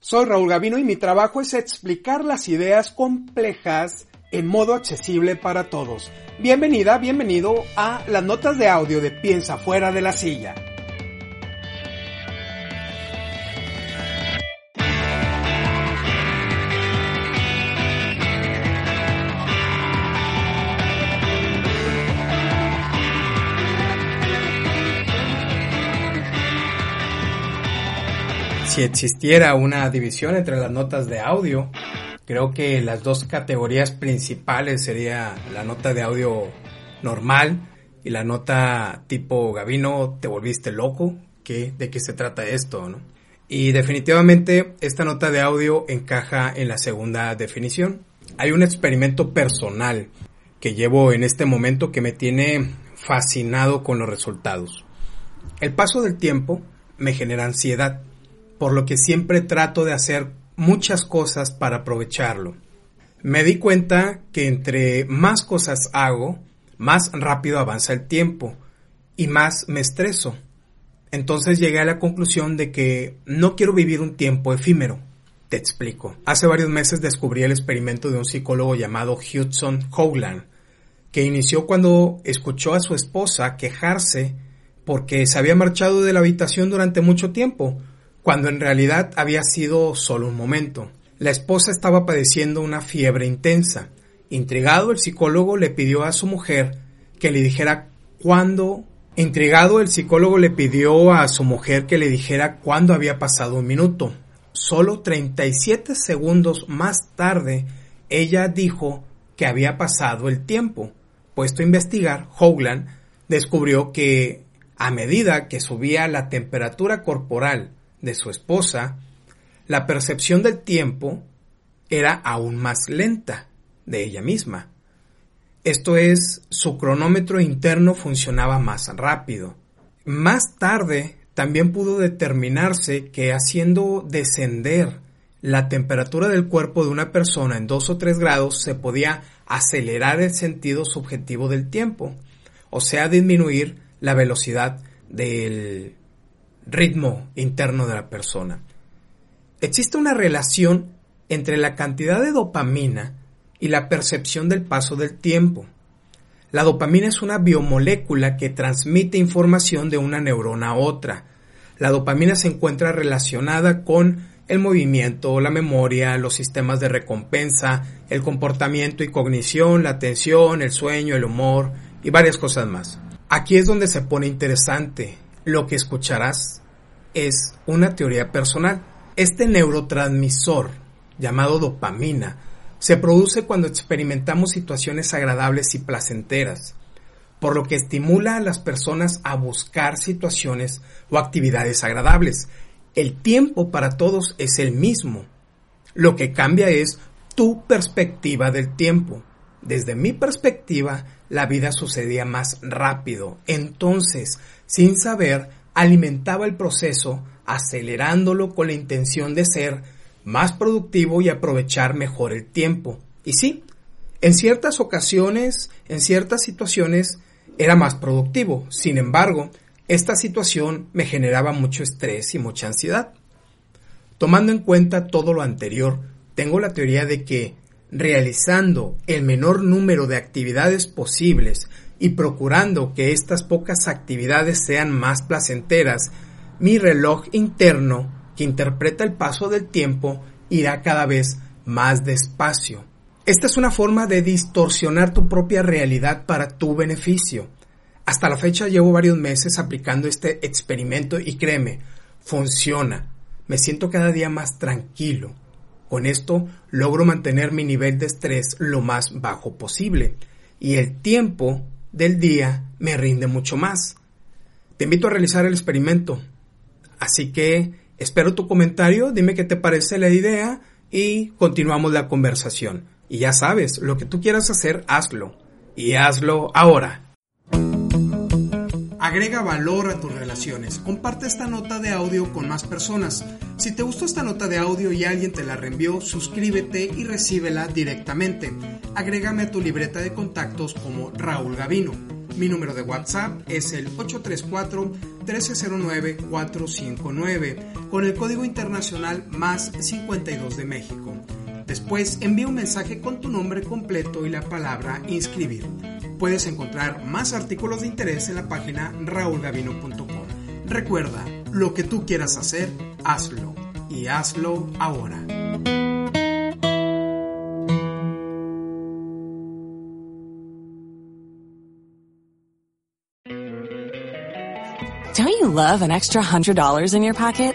soy Raúl Gavino y mi trabajo es explicar las ideas complejas en modo accesible para todos. Bienvenida, bienvenido a las notas de audio de Piensa fuera de la silla. Si existiera una división entre las notas de audio, creo que las dos categorías principales sería la nota de audio normal y la nota tipo Gavino, te volviste loco, ¿Qué, ¿de qué se trata esto? ¿no? Y definitivamente esta nota de audio encaja en la segunda definición. Hay un experimento personal que llevo en este momento que me tiene fascinado con los resultados. El paso del tiempo me genera ansiedad por lo que siempre trato de hacer muchas cosas para aprovecharlo. Me di cuenta que entre más cosas hago, más rápido avanza el tiempo y más me estreso. Entonces llegué a la conclusión de que no quiero vivir un tiempo efímero. Te explico. Hace varios meses descubrí el experimento de un psicólogo llamado Hudson Howland, que inició cuando escuchó a su esposa quejarse porque se había marchado de la habitación durante mucho tiempo, cuando en realidad había sido solo un momento. La esposa estaba padeciendo una fiebre intensa. Intrigado, el psicólogo le pidió a su mujer que le dijera cuándo. Intrigado, el psicólogo le pidió a su mujer que le dijera cuándo había pasado un minuto. Solo 37 segundos más tarde, ella dijo que había pasado el tiempo. Puesto a investigar, Howland descubrió que a medida que subía la temperatura corporal de su esposa, la percepción del tiempo era aún más lenta de ella misma. Esto es, su cronómetro interno funcionaba más rápido. Más tarde, también pudo determinarse que haciendo descender la temperatura del cuerpo de una persona en 2 o 3 grados se podía acelerar el sentido subjetivo del tiempo, o sea, disminuir la velocidad del ritmo interno de la persona. Existe una relación entre la cantidad de dopamina y la percepción del paso del tiempo. La dopamina es una biomolécula que transmite información de una neurona a otra. La dopamina se encuentra relacionada con el movimiento, la memoria, los sistemas de recompensa, el comportamiento y cognición, la atención, el sueño, el humor y varias cosas más. Aquí es donde se pone interesante lo que escucharás es una teoría personal. Este neurotransmisor, llamado dopamina, se produce cuando experimentamos situaciones agradables y placenteras, por lo que estimula a las personas a buscar situaciones o actividades agradables. El tiempo para todos es el mismo. Lo que cambia es tu perspectiva del tiempo. Desde mi perspectiva, la vida sucedía más rápido. Entonces, sin saber, alimentaba el proceso, acelerándolo con la intención de ser más productivo y aprovechar mejor el tiempo. Y sí, en ciertas ocasiones, en ciertas situaciones, era más productivo. Sin embargo, esta situación me generaba mucho estrés y mucha ansiedad. Tomando en cuenta todo lo anterior, tengo la teoría de que realizando el menor número de actividades posibles y procurando que estas pocas actividades sean más placenteras, mi reloj interno, que interpreta el paso del tiempo, irá cada vez más despacio. Esta es una forma de distorsionar tu propia realidad para tu beneficio. Hasta la fecha llevo varios meses aplicando este experimento y créeme, funciona. Me siento cada día más tranquilo con esto logro mantener mi nivel de estrés lo más bajo posible y el tiempo del día me rinde mucho más. Te invito a realizar el experimento. Así que Espero tu comentario, dime qué te parece la idea y continuamos la conversación. Y ya sabes, lo que tú quieras hacer, hazlo. Y hazlo ahora. Agrega valor a tus relaciones. Comparte esta nota de audio con más personas. Si te gustó esta nota de audio y alguien te la reenvió, suscríbete y recíbela directamente. Agrégame a tu libreta de contactos como Raúl Gavino. Mi número de WhatsApp es el 834-1309-459 con el código internacional más 52 de México. Después envía un mensaje con tu nombre completo y la palabra inscribir. Puedes encontrar más artículos de interés en la página raulgavino.com. Recuerda, lo que tú quieras hacer, hazlo y hazlo ahora. Don't you love an extra $100 in your pocket?